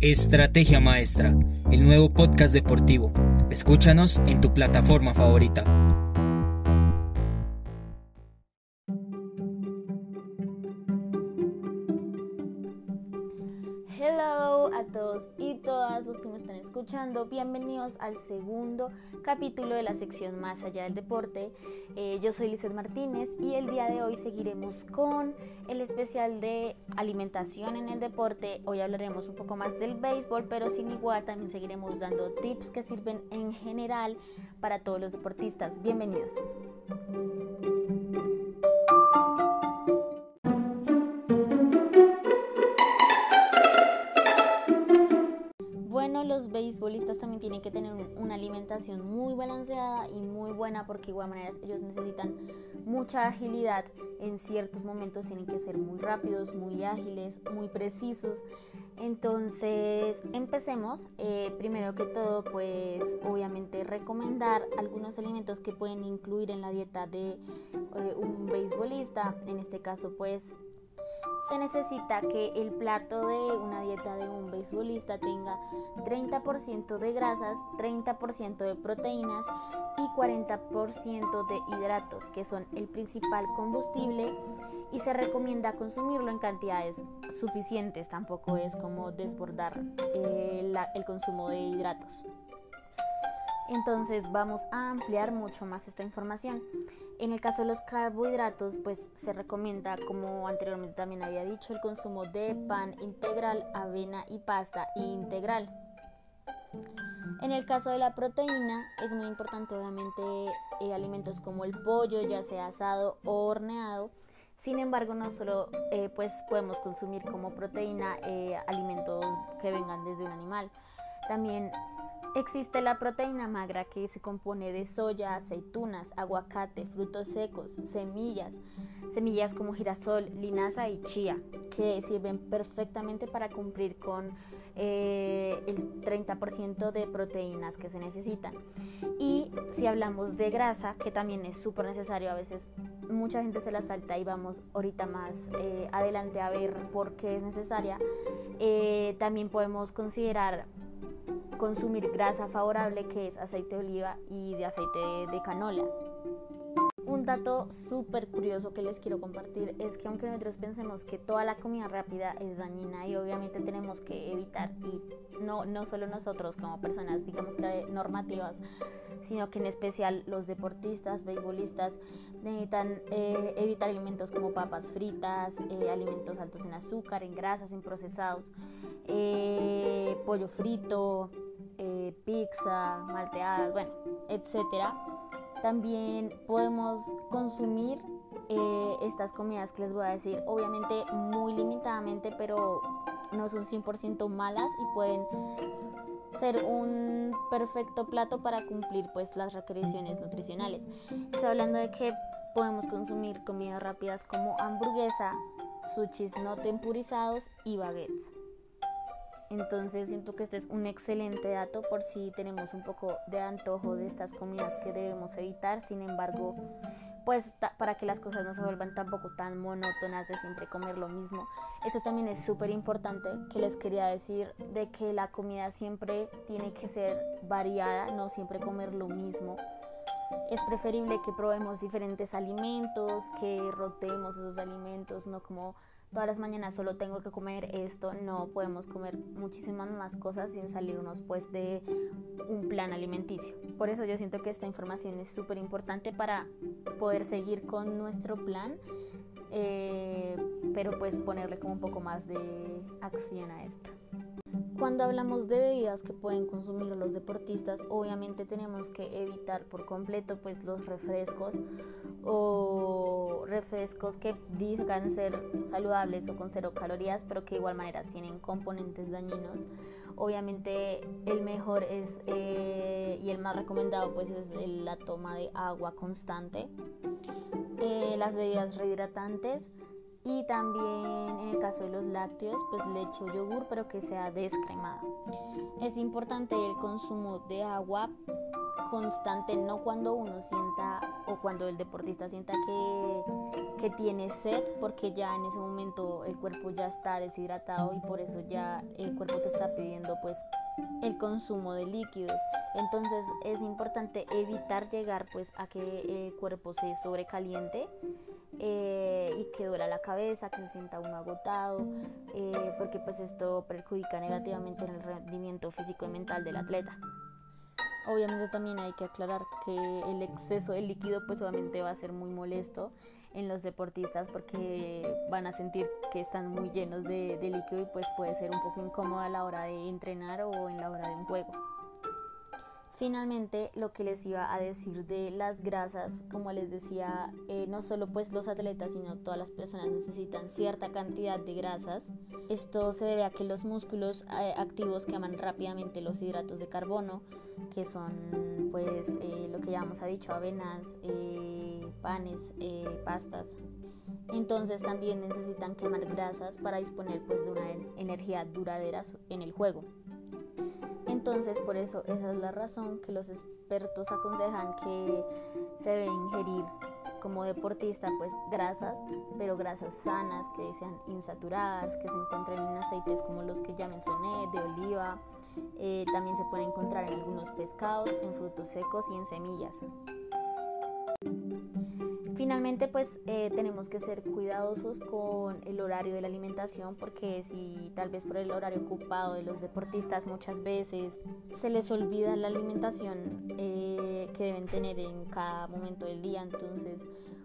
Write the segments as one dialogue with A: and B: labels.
A: Estrategia Maestra, el nuevo podcast deportivo. Escúchanos en tu plataforma favorita.
B: A todos y todas los que me están escuchando. Bienvenidos al segundo capítulo de la sección Más allá del deporte. Eh, yo soy Lizeth Martínez y el día de hoy seguiremos con el especial de alimentación en el deporte. Hoy hablaremos un poco más del béisbol, pero sin igual también seguiremos dando tips que sirven en general para todos los deportistas. Bienvenidos. Beisbolistas también tienen que tener una alimentación muy balanceada y muy buena porque de manera ellos necesitan mucha agilidad en ciertos momentos tienen que ser muy rápidos, muy ágiles, muy precisos. Entonces empecemos. Eh, primero que todo pues obviamente recomendar algunos alimentos que pueden incluir en la dieta de eh, un beisbolista. En este caso pues se necesita que el plato de una dieta de un beisbolista tenga 30% de grasas, 30% de proteínas y 40% de hidratos, que son el principal combustible y se recomienda consumirlo en cantidades suficientes, tampoco es como desbordar eh, el consumo de hidratos. Entonces vamos a ampliar mucho más esta información. En el caso de los carbohidratos, pues se recomienda, como anteriormente también había dicho, el consumo de pan integral, avena y pasta integral. En el caso de la proteína, es muy importante obviamente eh, alimentos como el pollo, ya sea asado o horneado. Sin embargo, no solo eh, pues podemos consumir como proteína eh, alimentos que vengan desde un animal. También Existe la proteína magra que se compone de soya, aceitunas, aguacate, frutos secos, semillas, semillas como girasol, linaza y chía, que sirven perfectamente para cumplir con eh, el 30% de proteínas que se necesitan. Y si hablamos de grasa, que también es súper necesario, a veces mucha gente se la salta y vamos ahorita más eh, adelante a ver por qué es necesaria, eh, también podemos considerar consumir grasa favorable que es aceite de oliva y de aceite de canola. Un dato súper curioso que les quiero compartir es que aunque nosotros pensemos que toda la comida rápida es dañina y obviamente tenemos que evitar, y no, no solo nosotros como personas, digamos que normativas, sino que en especial los deportistas, beisbolistas, necesitan eh, evitar alimentos como papas fritas, eh, alimentos altos en azúcar, en grasas, en procesados, eh, pollo frito, pizza, malteadas, bueno, etcétera también podemos consumir eh, estas comidas que les voy a decir, obviamente muy limitadamente, pero no son 100% malas y pueden ser un perfecto plato para cumplir pues las requisiciones nutricionales. Estoy hablando de que podemos consumir comidas rápidas como hamburguesa, sushis no tempurizados y baguettes. Entonces siento que este es un excelente dato por si tenemos un poco de antojo de estas comidas que debemos evitar. Sin embargo, pues para que las cosas no se vuelvan tampoco tan monótonas de siempre comer lo mismo. Esto también es súper importante que les quería decir de que la comida siempre tiene que ser variada, no siempre comer lo mismo. Es preferible que probemos diferentes alimentos, que rotemos esos alimentos, no como todas las mañanas solo tengo que comer esto, no podemos comer muchísimas más cosas sin salirnos pues de un plan alimenticio. Por eso yo siento que esta información es súper importante para poder seguir con nuestro plan, eh, pero pues ponerle como un poco más de acción a esto. Cuando hablamos de bebidas que pueden consumir los deportistas, obviamente tenemos que evitar por completo pues los refrescos o refrescos que digan ser saludables o con cero calorías, pero que de igual manera tienen componentes dañinos. Obviamente el mejor es eh, y el más recomendado pues es la toma de agua constante. Eh, las bebidas rehidratantes y también en el caso de los lácteos, pues leche o yogur, pero que sea descremado. Es importante el consumo de agua constante, no cuando uno sienta o cuando el deportista sienta que, que, tiene sed, porque ya en ese momento el cuerpo ya está deshidratado y por eso ya el cuerpo te está pidiendo pues el consumo de líquidos. Entonces es importante evitar llegar pues a que el cuerpo se sobrecaliente eh, y que duela la cabeza, que se sienta uno agotado, eh, porque pues esto perjudica negativamente en el rendimiento físico y mental del atleta. Obviamente también hay que aclarar que el exceso de líquido pues obviamente va a ser muy molesto en los deportistas porque van a sentir que están muy llenos de, líquido y pues puede ser un poco incómodo a la hora de entrenar o en la hora de un juego. Finalmente, lo que les iba a decir de las grasas, como les decía, eh, no solo pues los atletas, sino todas las personas necesitan cierta cantidad de grasas. Esto se debe a que los músculos eh, activos queman rápidamente los hidratos de carbono, que son pues eh, lo que ya hemos dicho, avenas, panes, pastas. Entonces también necesitan quemar grasas para disponer pues de una energía duradera en el juego. Entonces, por eso esa es la razón que los expertos aconsejan que se debe ingerir como deportista pues grasas, pero grasas sanas, que sean insaturadas, que se encuentren en aceites como los que ya mencioné, de oliva. Eh, también se puede encontrar en algunos pescados, en frutos secos y en semillas. Finalmente, pues eh, tenemos que ser cuidadosos con el horario de la alimentación porque si tal vez por el horario ocupado de los deportistas muchas veces se les olvida la alimentación eh, que deben tener en cada momento del día, entonces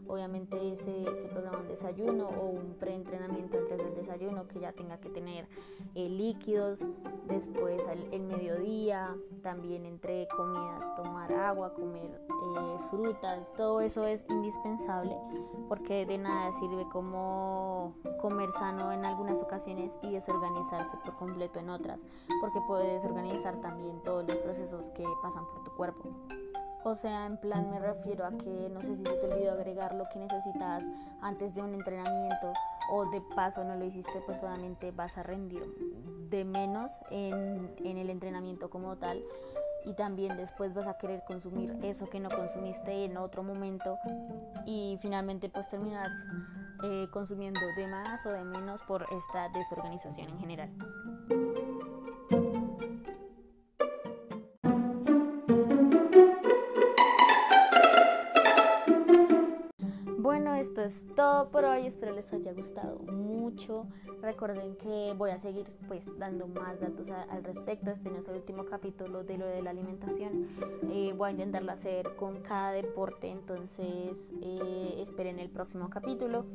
B: obviamente se, programa un desayuno o un preentrenamiento antes del desayuno que ya tenga que tener eh, líquidos, después el, mediodía, también entre comidas tomar agua, comer eh, frutas, todo eso es indispensable porque de nada sirve como comer sano en algunas ocasiones y desorganizarse por completo en otras, porque puede desorganizar también todos los procesos que pasan por tu cuerpo. O sea, en plan me refiero a que no sé si se te olvidó agregar lo que necesitas antes de un entrenamiento o de paso no lo hiciste, pues solamente vas a rendir de menos en, el entrenamiento como tal y también después vas a querer consumir eso que no consumiste en otro momento y finalmente pues terminas eh, consumiendo de más o de menos por esta desorganización en general. Esto es todo por hoy. Espero les haya gustado mucho. Recuerden que voy a seguir pues dando más datos al respecto. Este no es el último capítulo de lo de la alimentación. Eh, voy a intentarlo hacer con cada deporte. Entonces eh, esperen el próximo capítulo.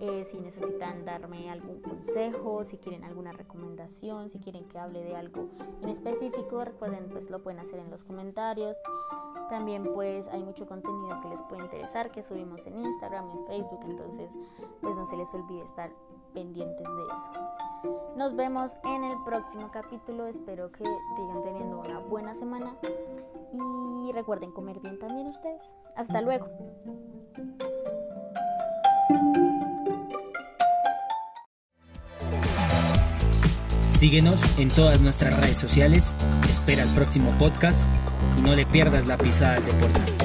B: Eh, si necesitan darme algún consejo, si quieren alguna recomendación, si quieren que hable de algo en específico, recuerden pues lo pueden hacer en los comentarios. También pues hay mucho contenido que les puede interesar que subimos en Instagram, en Facebook, entonces pues no se les olvide estar pendientes de eso. Nos vemos en el próximo capítulo, espero que sigan teniendo una buena semana y recuerden comer bien también ustedes. Hasta luego.
A: Síguenos en todas nuestras redes sociales, espera el próximo podcast y no le pierdas la pisada al deporte.